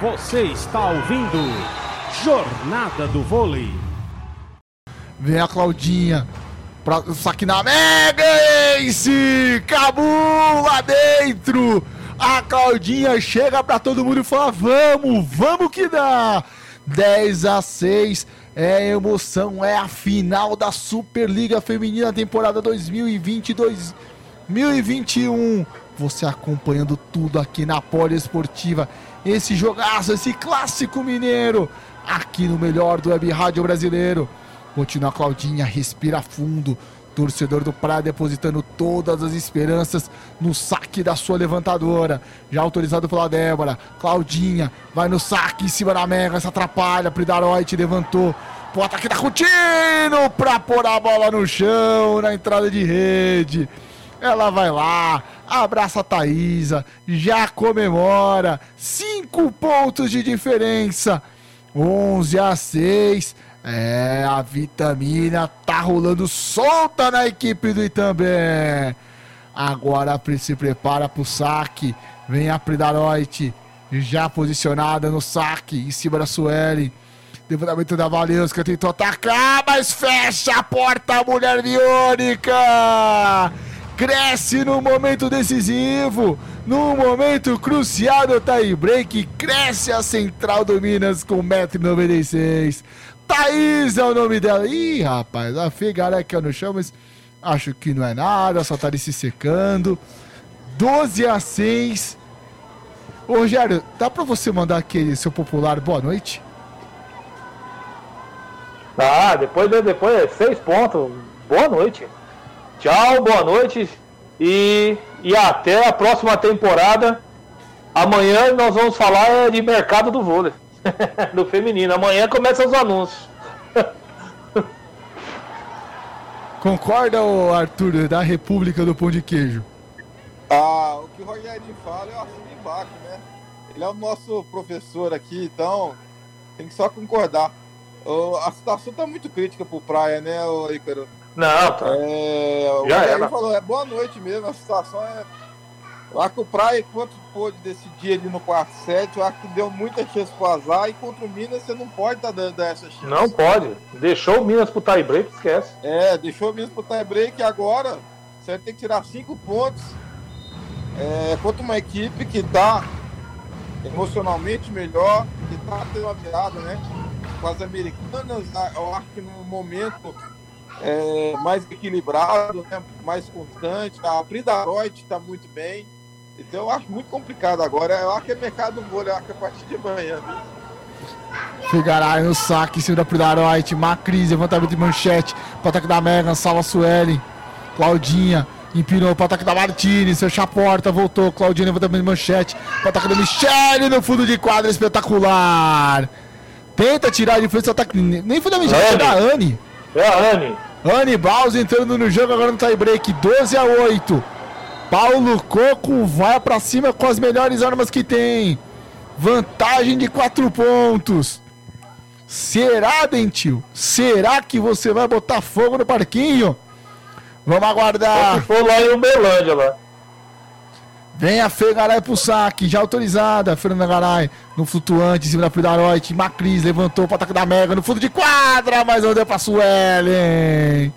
Você está ouvindo Jornada do Vôlei. Vem a Claudinha. Pra, saque na Mega Ace! Cabum lá dentro! A Claudinha chega pra todo mundo e fala: Vamos, vamos que dá! 10 a 6 é emoção, é a final da Superliga Feminina temporada 2020-2021. Você acompanhando tudo aqui na Poliesportiva. Esse jogaço, esse clássico mineiro, aqui no melhor do Web Rádio Brasileiro. Continua Claudinha, respira fundo. Torcedor do Praia depositando todas as esperanças no saque da sua levantadora. Já autorizado pela Débora. Claudinha vai no saque em cima da Mega. Se atrapalha. Pridaroit levantou. O ataque da Coutinho pra pôr a bola no chão na entrada de rede. Ela vai lá, abraça a Thaísa, já comemora. Cinco pontos de diferença. 11 a 6. É, a vitamina tá rolando solta na equipe do Itambé. Agora se prepara pro saque. Vem a Pridaroit, já posicionada no saque, em cima da Sueli. Levantamento da Valeuska, tentou atacar, mas fecha a porta, mulher biônica! Cresce no momento decisivo, no momento crucial do tie break, cresce a central do Minas com 1,96m. Thaís é o nome dela. Ih, rapaz, a Figareca no chão, mas acho que não é nada, só tá ali se secando. 12 a 6. Ô, Rogério, dá pra você mandar aquele seu popular boa noite? Ah, depois, depois, seis pontos. Boa noite. Tchau, boa noite. E, e até a próxima temporada. Amanhã nós vamos falar de mercado do vôlei. do feminino. Amanhã começam os anúncios. Concorda, Arthur, da República do Pão de Queijo? Ah, o que o Rogerinho fala eu assino embaixo, né? Ele é o nosso professor aqui, então tem que só concordar. a situação tá muito crítica pro Praia, né, Ícaro? Não, tá. É, o Já Rogerinho falou, é boa noite mesmo, a situação é eu acho que o Praia, enquanto pôde decidir ali no quarto set, eu acho que deu muita chance pro azar e contra o Minas você não pode estar tá dando essa chance. Não pode. Deixou o Minas pro tie break, esquece. É, deixou o Minas pro tie break e agora você vai ter que tirar cinco pontos é, contra uma equipe que tá emocionalmente melhor, que tá tendo uma virada, né? Com as americanas, eu acho que no momento é, mais equilibrado, né? mais constante. A Pridaroid está muito bem. Então eu acho muito complicado agora. Eu acho que é mercado do vôlei, eu acho que é a partir de amanhã. Figaray no saque em cima da Pridaroit. Macris, levantamento de manchete. Para ataque da Megan, salva Suelen. Claudinha. Empinou para ataque da Martini, fechou a porta, voltou. Claudinha levantamento de manchete. Para ataque da Michele no fundo de quadra, espetacular. Tenta tirar de frente o ataque. Nem foi da Michele, foi da Anne. É a Anne. Anne Baus entrando no jogo agora no tie break, 12 a 8. Paulo Coco vai para cima com as melhores armas que tem. Vantagem de 4 pontos. Será, Dentil? Será que você vai botar fogo no parquinho? Vamos aguardar. For lá em Uberlândia, lá. Vem a Fê Garay pro saque, já autorizada. Fernanda Garay no flutuante, em cima da Pridaroit. Macris levantou para ataque da Mega no fundo de quadra, mas não deu pra Suelen.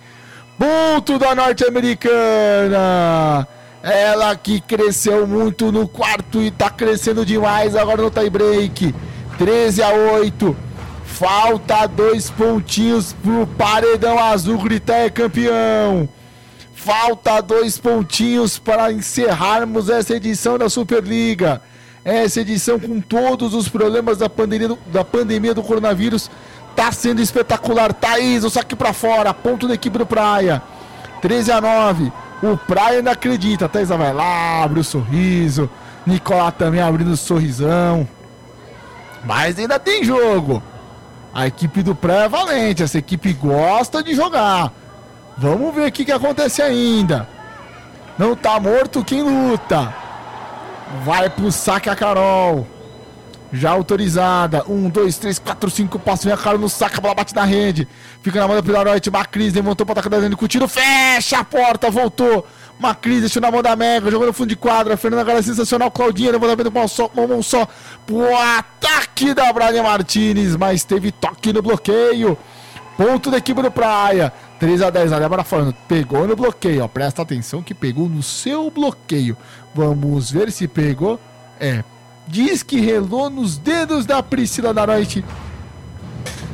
Ponto da norte-americana. Ela que cresceu muito no quarto e tá crescendo demais agora no tie break. 13 a 8. Falta dois pontinhos pro paredão azul gritar é campeão. Falta dois pontinhos para encerrarmos essa edição da Superliga. Essa edição com todos os problemas da pandemia do, da pandemia do coronavírus tá sendo espetacular. Thaís, o saque para fora, ponto da equipe do Praia. 13 a 9. O Praia ainda acredita. A Thaisa vai lá, abre o sorriso. Nicolás também abrindo o sorrisão. Mas ainda tem jogo. A equipe do Praia é valente. Essa equipe gosta de jogar. Vamos ver o que, que acontece ainda. Não tá morto quem luta. Vai pro saque a Carol. Já autorizada. Um, dois, três, quatro, cinco. Vem a Carol no saque. A bola bate na rede. Fica na mão da Pilaroite. Macris levantou pra atacar da Dani com tiro. Fecha a porta. Voltou. Macris deixou na mão da Mega, jogou no fundo de quadra. Fernanda agora é sensacional. Claudinha levantamento com uma mão só. Pro ataque da Brian Martinez, mas teve toque no bloqueio. Ponto da equipe do Praia. 3 a 10 a Débora falando, pegou no bloqueio, ó. Presta atenção que pegou no seu bloqueio. Vamos ver se pegou. É. Diz que relou nos dedos da Priscila da noite.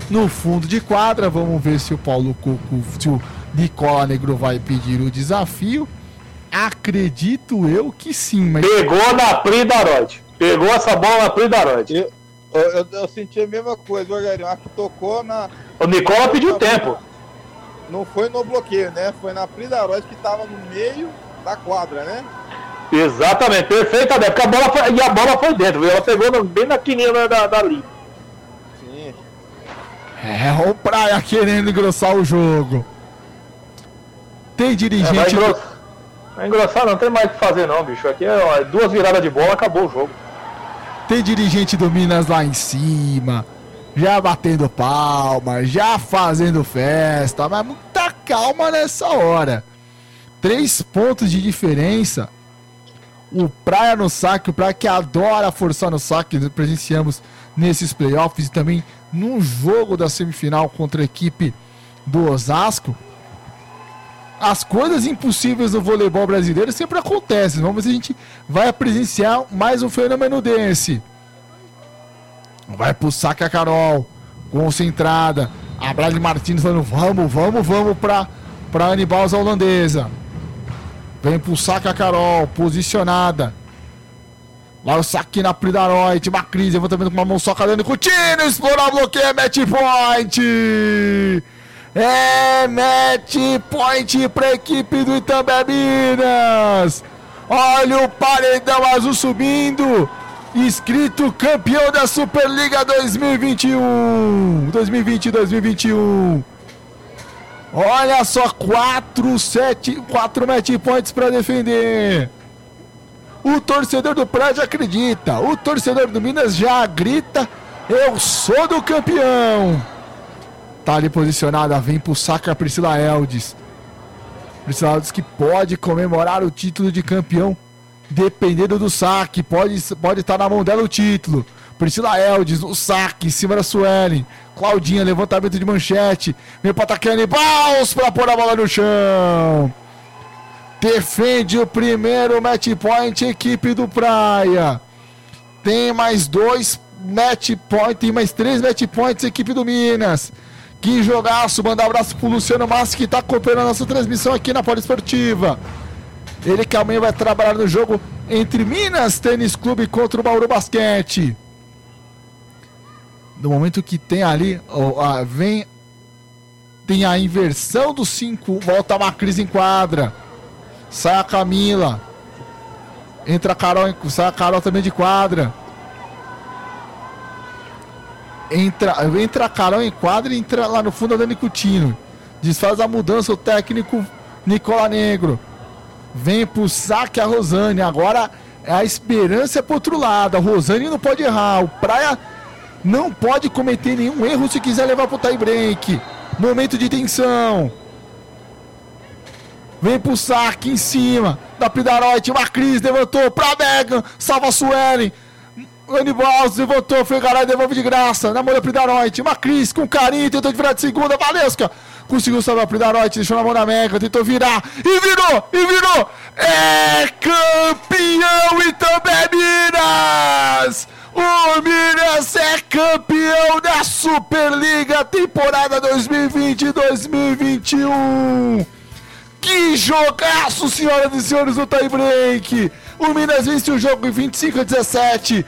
No fundo de quadra, vamos ver se o Paulo Coco, se o Nicola Negro vai pedir o desafio. Acredito eu que sim, mas. Pegou na Pri Darote. Pegou essa bola na Pri Darote. Eu, eu, eu, senti a mesma coisa, Rogério. Acho que tocou na. O Nicola pediu tempo. Não foi no bloqueio, né? Foi na Pri Darote que tava no meio da quadra, né? Exatamente, perfeita, né? Porque a bola foi, e a bola foi dentro, viu? Ela pegou no, bem na quininha da, da linha. Sim. É, o Praia querendo engrossar o jogo. Tem dirigente. É, vai, engrossar, vai engrossar, não tem mais o que fazer, não, bicho. Aqui é ó, duas viradas de bola, acabou o jogo. Tem dirigente do Minas lá em cima, já batendo palma, já fazendo festa, mas muita calma nessa hora. Três pontos de diferença. O Praia no saque, o Praia que adora forçar no saque, presenciamos nesses playoffs e também num jogo da semifinal contra a equipe do Osasco as coisas impossíveis no voleibol brasileiro sempre acontecem. Vamos ver se a gente vai presenciar mais um fenômeno desse. Vai pro saque a Carol, concentrada. A Bradley Martins falando: vamos, vamos, vamos pra, pra Anibalza holandesa. Vem pro saque a Carol, posicionada. Lá o saque na Pridaroid, uma crise, levantamento com uma mão só, cadendo Coutinho, explora, bloqueia, match point! É match point para a equipe do Itambé Minas. Olha o paredão azul subindo. Escrito campeão da Superliga 2021. 2020-2021. Olha só, 4, 7, 4 match points para defender. O torcedor do Prédio acredita. O torcedor do Minas já grita: Eu sou do campeão. Tá ali posicionada, vem pro saco a Priscila Eldes. Priscila Eldes que pode comemorar o título de campeão, dependendo do saque. Pode, pode estar na mão dela o título. Priscila Eldes, o saque em cima da Suelen. Claudinha, levantamento de manchete. Vem pro ataque Baus para pôr a bola no chão. Defende o primeiro match point, equipe do Praia. Tem mais dois match point, tem mais três match points, equipe do Minas. Que jogaço, manda um abraço pro Luciano Massi que tá acompanhando a nossa transmissão aqui na Poliesportiva. Ele que amanhã vai trabalhar no jogo entre Minas Tênis Clube contra o Bauru Basquete. No momento que tem ali, ó, vem tem a inversão dos cinco, volta a Macris em quadra. Sai a Camila. Entra a Carol, sai a Carol também de quadra. Entra, entra a Carol em quadra e entra lá no fundo a Dani Coutinho. Desfaz a mudança o técnico Nicola Negro. Vem pro saque a Rosane. Agora é a esperança pro outro lado. A Rosane não pode errar. O Praia não pode cometer nenhum erro se quiser levar pro tie break. Momento de tensão. Vem pro saque em cima da Pidarote. Uma Cris levantou pra Megan. Salva a Suelen. Voltou, foi caralho, devolve de graça. Na mão. Uma Cris com carinho, tentou de virar de segunda. Valesca conseguiu salvar a Pridaroite, deixou na mão da Mega, tentou virar. E virou, e virou. É campeão e também Minas! O Minas é campeão da Superliga temporada 2020-2021. Que jogaço, senhoras e senhores do tie break! O Minas vence o jogo em 25 a 17.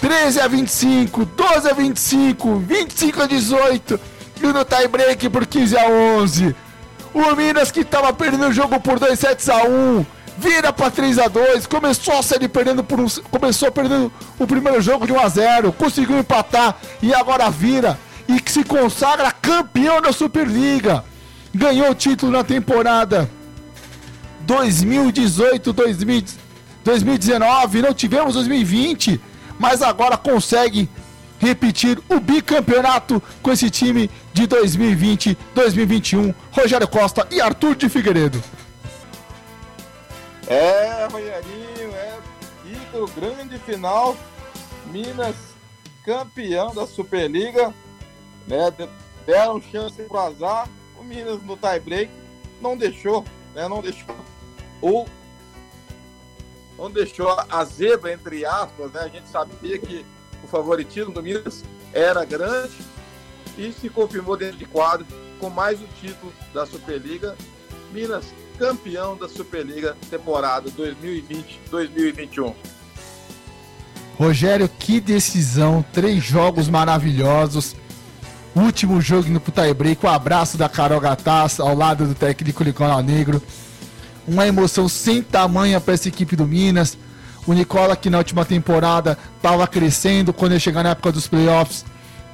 13 a 25, 12 a 25, 25 a 18 e no tie break por 15 a 11. O Minas que estava perdendo o jogo por 2 sets a 1, vira para 3 a 2, começou a sair perdendo por um, começou perdendo o primeiro jogo de 1 a 0, conseguiu empatar e agora vira e que se consagra campeão da Superliga. Ganhou o título na temporada 2018, 2019, não tivemos 2020 mas agora consegue repetir o bicampeonato com esse time de 2020, 2021, Rogério Costa e Arthur de Figueiredo. É, Rogerinho, é título, grande final. Minas campeão da Superliga. Né, deram chance pro azar. O Minas no tie break não deixou, né? Não deixou o não deixou a zebra entre aspas, né? A gente sabia que o favoritismo do Minas era grande e se confirmou dentro de quadro com mais um título da Superliga. Minas campeão da Superliga temporada 2020-2021. Rogério, que decisão! Três jogos maravilhosos. Último jogo no tie break, o um abraço da Carol Gataz ao lado do técnico Nicola Negro. Uma emoção sem tamanha para essa equipe do Minas. O Nicola, que na última temporada estava crescendo, quando ele chegar na época dos playoffs,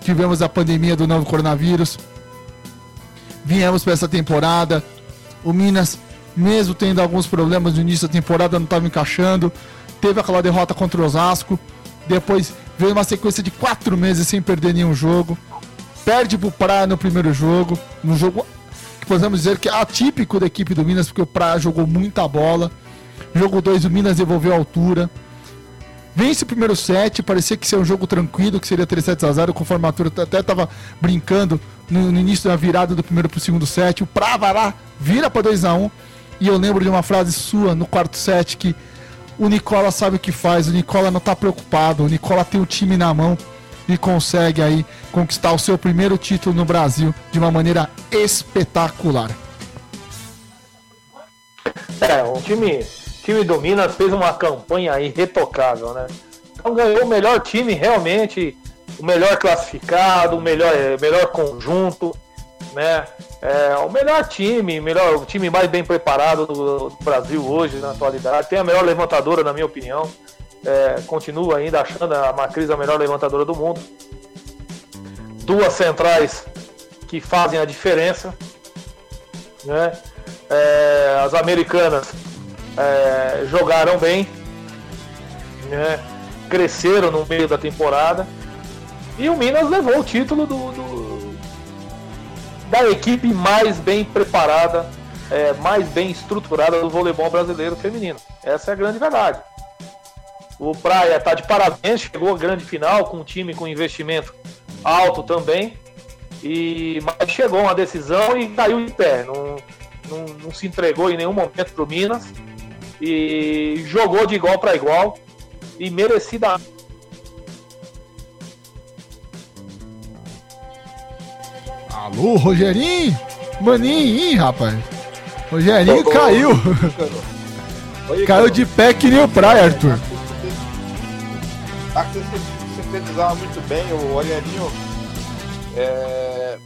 tivemos a pandemia do novo coronavírus. Viemos para essa temporada. O Minas, mesmo tendo alguns problemas no início da temporada, não estava encaixando. Teve aquela derrota contra o Osasco. Depois veio uma sequência de quatro meses sem perder nenhum jogo. Perde pro Praia no primeiro jogo. No jogo que podemos dizer que é atípico da equipe do Minas, porque o Praia jogou muita bola. Jogo 2, o Minas devolveu a altura. Vence o primeiro set, parecia que seria um jogo tranquilo, que seria 3 sets a 0, conforme a altura até estava brincando no, no, início da virada do primeiro para o segundo set. O Praia vai lá, vira para 2 a 1 E eu lembro de uma frase sua no quarto set que o Nicola sabe o que faz, o Nicola não está preocupado, o Nicola tem o time na mão e consegue aí conquistar o seu primeiro título no Brasil de uma maneira espetacular. É, o time, time do Minas fez uma campanha irretocável, né? Então ganhou o melhor time realmente, o melhor classificado, o melhor, melhor conjunto, né? É, o melhor time, melhor, o time mais bem preparado do, do Brasil hoje, na atualidade. Tem a melhor levantadora, na minha opinião. É, continuo ainda achando a Macris a melhor levantadora do mundo. Duas centrais que fazem a diferença. Né? É, as americanas é, jogaram bem, né? cresceram no meio da temporada. E o Minas levou o título do, do da equipe mais bem preparada, é, mais bem estruturada do voleibol brasileiro feminino. Essa é a grande verdade. O Praia está de parabéns, chegou à grande final com um time com investimento alto também. E, mas chegou uma decisão e caiu em pé. Não, não, não se entregou em nenhum momento para o Minas. E jogou de igual para igual. E merecida Alô, Rogerinho? Maninho, ih, rapaz. Rogerinho oh, caiu. Oh, caiu de pé que nem o praia, Arthur. Que você sintetizava muito bem o Rogerinho. É,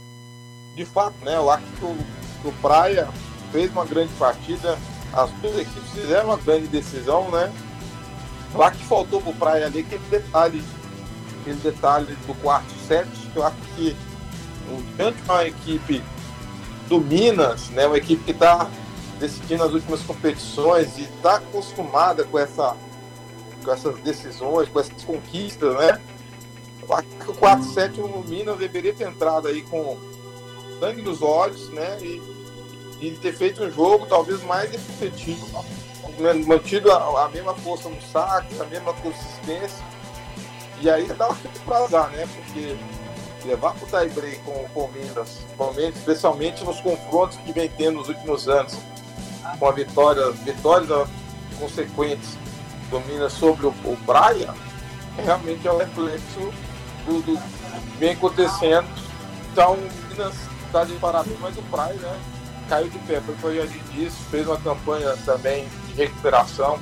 de fato, né? Eu acho que o, o Praia fez uma grande partida. As duas equipes fizeram uma grande decisão, né? Acho que faltou pro Praia ali aquele detalhe, aquele detalhe do quarto set, que eu acho que tanto uma equipe do Minas, né, uma equipe que está decidindo as últimas competições e está acostumada com, essa, com essas decisões, com essas conquistas, né? Eu acho que o 4-7 o Minas deveria ter entrado aí com sangue nos olhos, né? E, e ter feito um jogo talvez mais efetivo, né? mantido a, a mesma força no saque, a mesma consistência. E aí dá para azar, né? Porque levar para o tie-break com o Palmeiras, Palmeiras, especialmente nos confrontos que vem tendo nos últimos anos, com a vitória, vitórias consequentes do Minas sobre o, o Praia, realmente é um reflexo do, do que vem acontecendo. Então, o Minas está de parabéns, mas o Praia né, caiu de pé, foi o que eu já disse, fez uma campanha também de recuperação,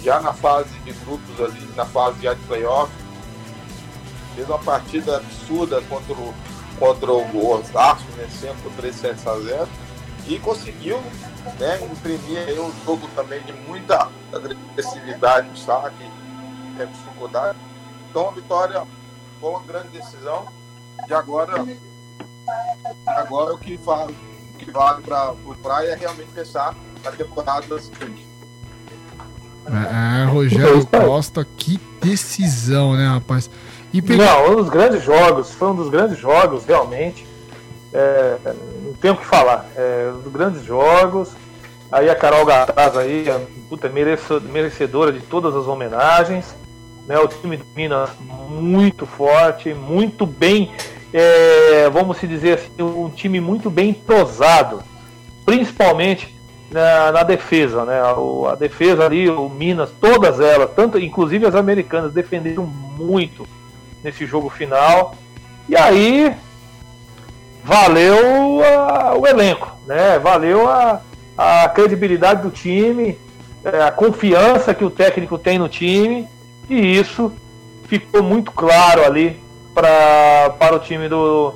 já na fase de grupos ali, na fase de playoff, fez uma partida absurda contra o, contra o Osasco, vencendo por 3 sets a 0 e conseguiu né, imprimir um jogo também de muita agressividade no saque, é dificuldade. Então a vitória foi uma grande decisão. E agora, agora o que o que vale para o Praia é realmente pensar na temporada seguinte. É, é, Rogério Costa, que decisão, né, rapaz? E Não, um dos grandes jogos, foi um dos grandes jogos, realmente. É, não tenho o que falar. É, um dos grandes jogos. Aí a Carol Gataz aí, puta, merecedora de todas as homenagens. Né, o time do Minas muito forte, muito bem, é, vamos se dizer assim, um time muito bem entrosado, principalmente na, na defesa, né? O, a defesa ali, o Minas, todas elas, tanto inclusive as americanas, defenderam muito nesse jogo final. E aí valeu a, o elenco, né? Valeu a, a credibilidade do time, é, a confiança que o técnico tem no time, e isso ficou muito claro ali pra, para o time do,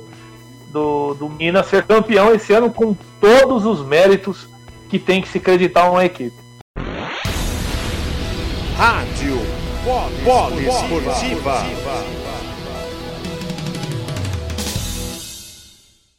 do, do Minas ser campeão esse ano com todos os méritos que tem que se acreditar uma equipe. Rádio Polo Esportiva.